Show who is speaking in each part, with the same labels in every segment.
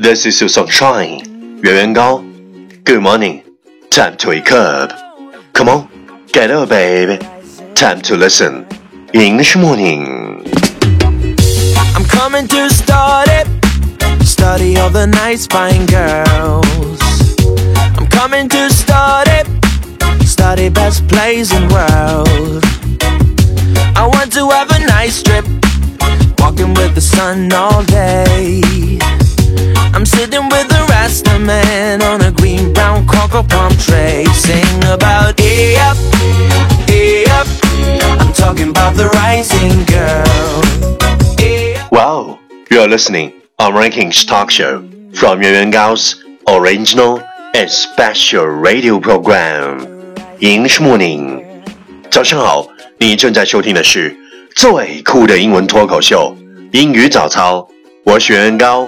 Speaker 1: This is your sunshine, 原原高。Good morning, time to wake on get up baby. Time to listen. English morning.
Speaker 2: I'm coming to start it. Study all the nice fine girls. I'm coming to start it. Study best plays in world. I want to have a nice trip. Walking with the sun all day. I'm sitting with the Rasta man on a green brown cocoa palm tray. Sing about E up, E up. I'm talking about the rising girl. E up.
Speaker 1: Wow, you are listening on Rankings Talk Show from Yuan Yuan Gao's original and special radio program English Morning。早上好，你正在收听的是最酷的英文脱口秀英语早操。我是袁元高，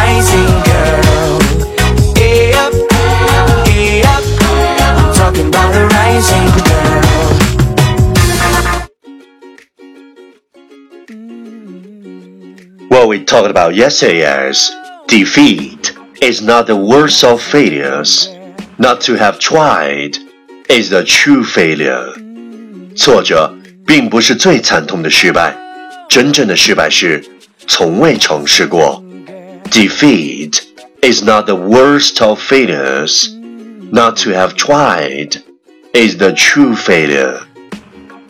Speaker 1: talked about yesterday is defeat is not the worst of failures. Not to have tried is the true failure. 挫折并不是最惨痛的失败，真正的失败是从未尝试过。Defeat is not the worst of failures. Not to have tried is the true failure.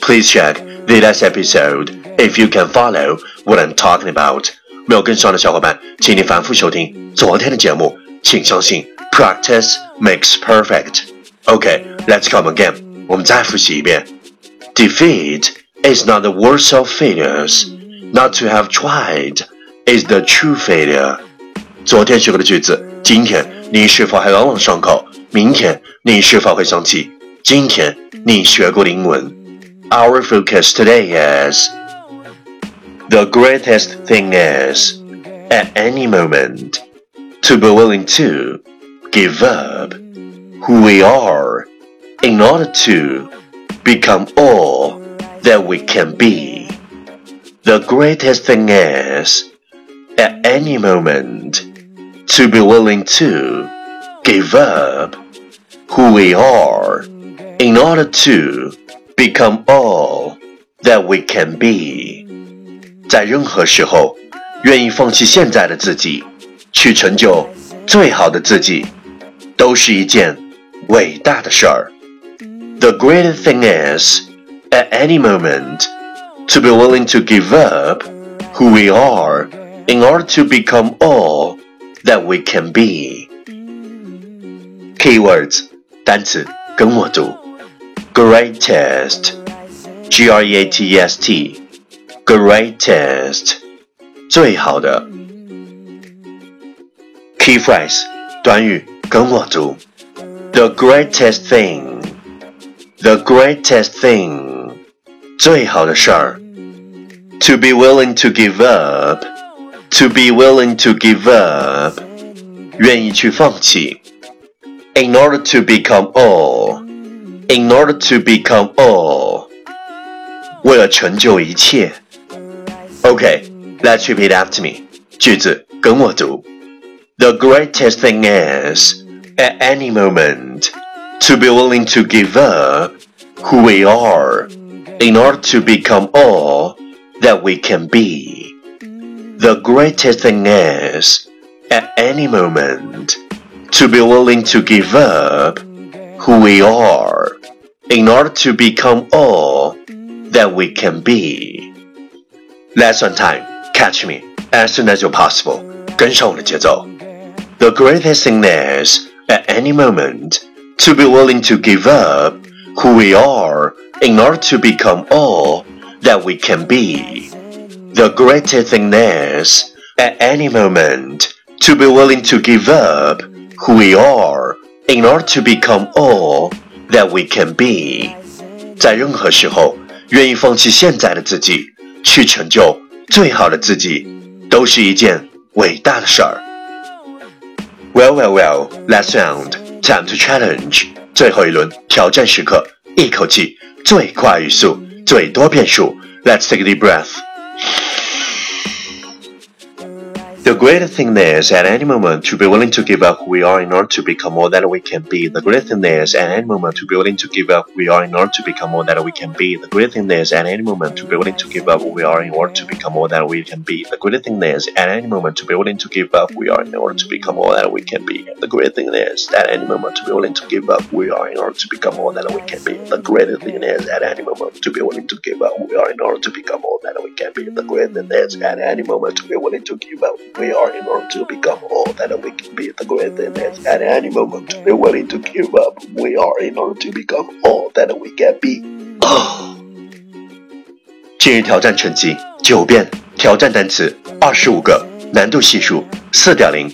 Speaker 1: Please check the last episode if you can follow what I'm talking about. 没有跟上的小伙伴，请你反复收听昨天的节目。请相信，practice makes perfect. OK, let's come again. 我们再复习一遍。Defeat is not the worst of failures. Not to have tried is the true failure. 昨天学过的句子，今天你是否还朗朗上口？明天你是否会想起今天你学过的英文？Our focus today is the greatest thing is at any moment to be willing to give up who we are in order to become all that we can be. The greatest thing is at any moment to be willing to give up who we are in order to become all that we can be. 在任何时候，愿意放弃现在的自己，去成就最好的自己，都是一件伟大的事儿。The greatest thing is, at any moment, to be willing to give up who we are in order to become all that we can be. Keywords 单词跟我读，greatest, g r e a t e s t, greatest 最好的。Key phrase 短语跟我读，the greatest thing, the greatest thing 最好的事儿。To be willing to give up, to be willing to give up 愿意去放弃。In order to become all, in order to become all 为了成就一切。 Okay, let's repeat after me. 句子跟我读。The greatest thing is, at any moment, to be willing to give up who we are in order to become all that we can be. The greatest thing is, at any moment, to be willing to give up who we are in order to become all that we can be. Lesson time, catch me as soon as you're possible. 跟上我的节奏。The greatest thing is, at any moment, to be willing to give up who we are in order to become all that we can be. The greatest thing is, at any moment, to be willing to give up who we are in order to become all that we can be。在任何时候，愿意放弃现在的自己， 去成就最好的自己，都是一件伟大的事儿。Well, well, well, last round, time to challenge。最后一轮挑战时刻，一口气最快语速，最多变数。Let's take a deep breath. The great thing is, at any moment, to be willing to give up who we are in order to become all that we can be. The great thing is, at any moment, to be willing to give up who we are in order to become all that we can be. The great thing is, at any moment, to be willing to give up who we are in order to become all that we can be. The great thing is, at any moment, to be willing to give up who we are in order to become all that we can be. The great thing is, at any moment, to be willing to give up who we are in order to become all that we can be. The great thing is, at any moment, to be willing to give up who we are in order to become all that we can be. The great thing is, at any moment, to be willing to give up we are in order to become all that we can be. The greatest at any moment we're willing to give up we are in order to become all that we can be. 今日挑战成绩九遍，挑战单词二十五个，难度系数四点零。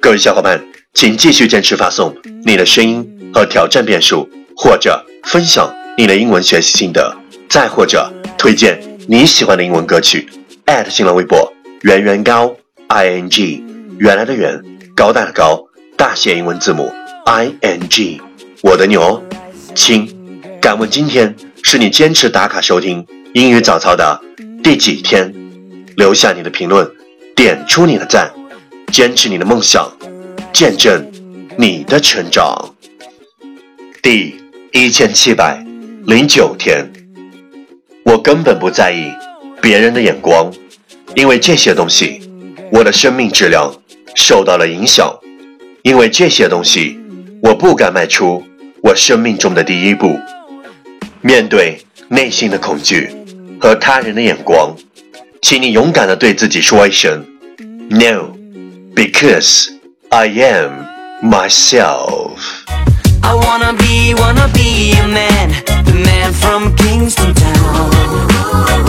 Speaker 1: 各位小伙伴，请继续坚持发送你的声音和挑战遍数，或者分享你的英文学习心得，再或者推荐你喜欢的英文歌曲。新浪微博圆圆高。I n g，原来的原，高大的高，大写英文字母 i n g，我的牛，亲，敢问今天是你坚持打卡收听英语早操的第几天？留下你的评论，点出你的赞，坚持你的梦想，见证你的成长。第一千七百零九天，我根本不在意别人的眼光，因为这些东西。我的生命质量受到了影响因为这些东西我不敢迈出我生命中的第一步面对内心的恐惧和他人的眼光请你勇敢地对自己说一声 no because i am myself i wanna be wanna be a man the man from kings downtown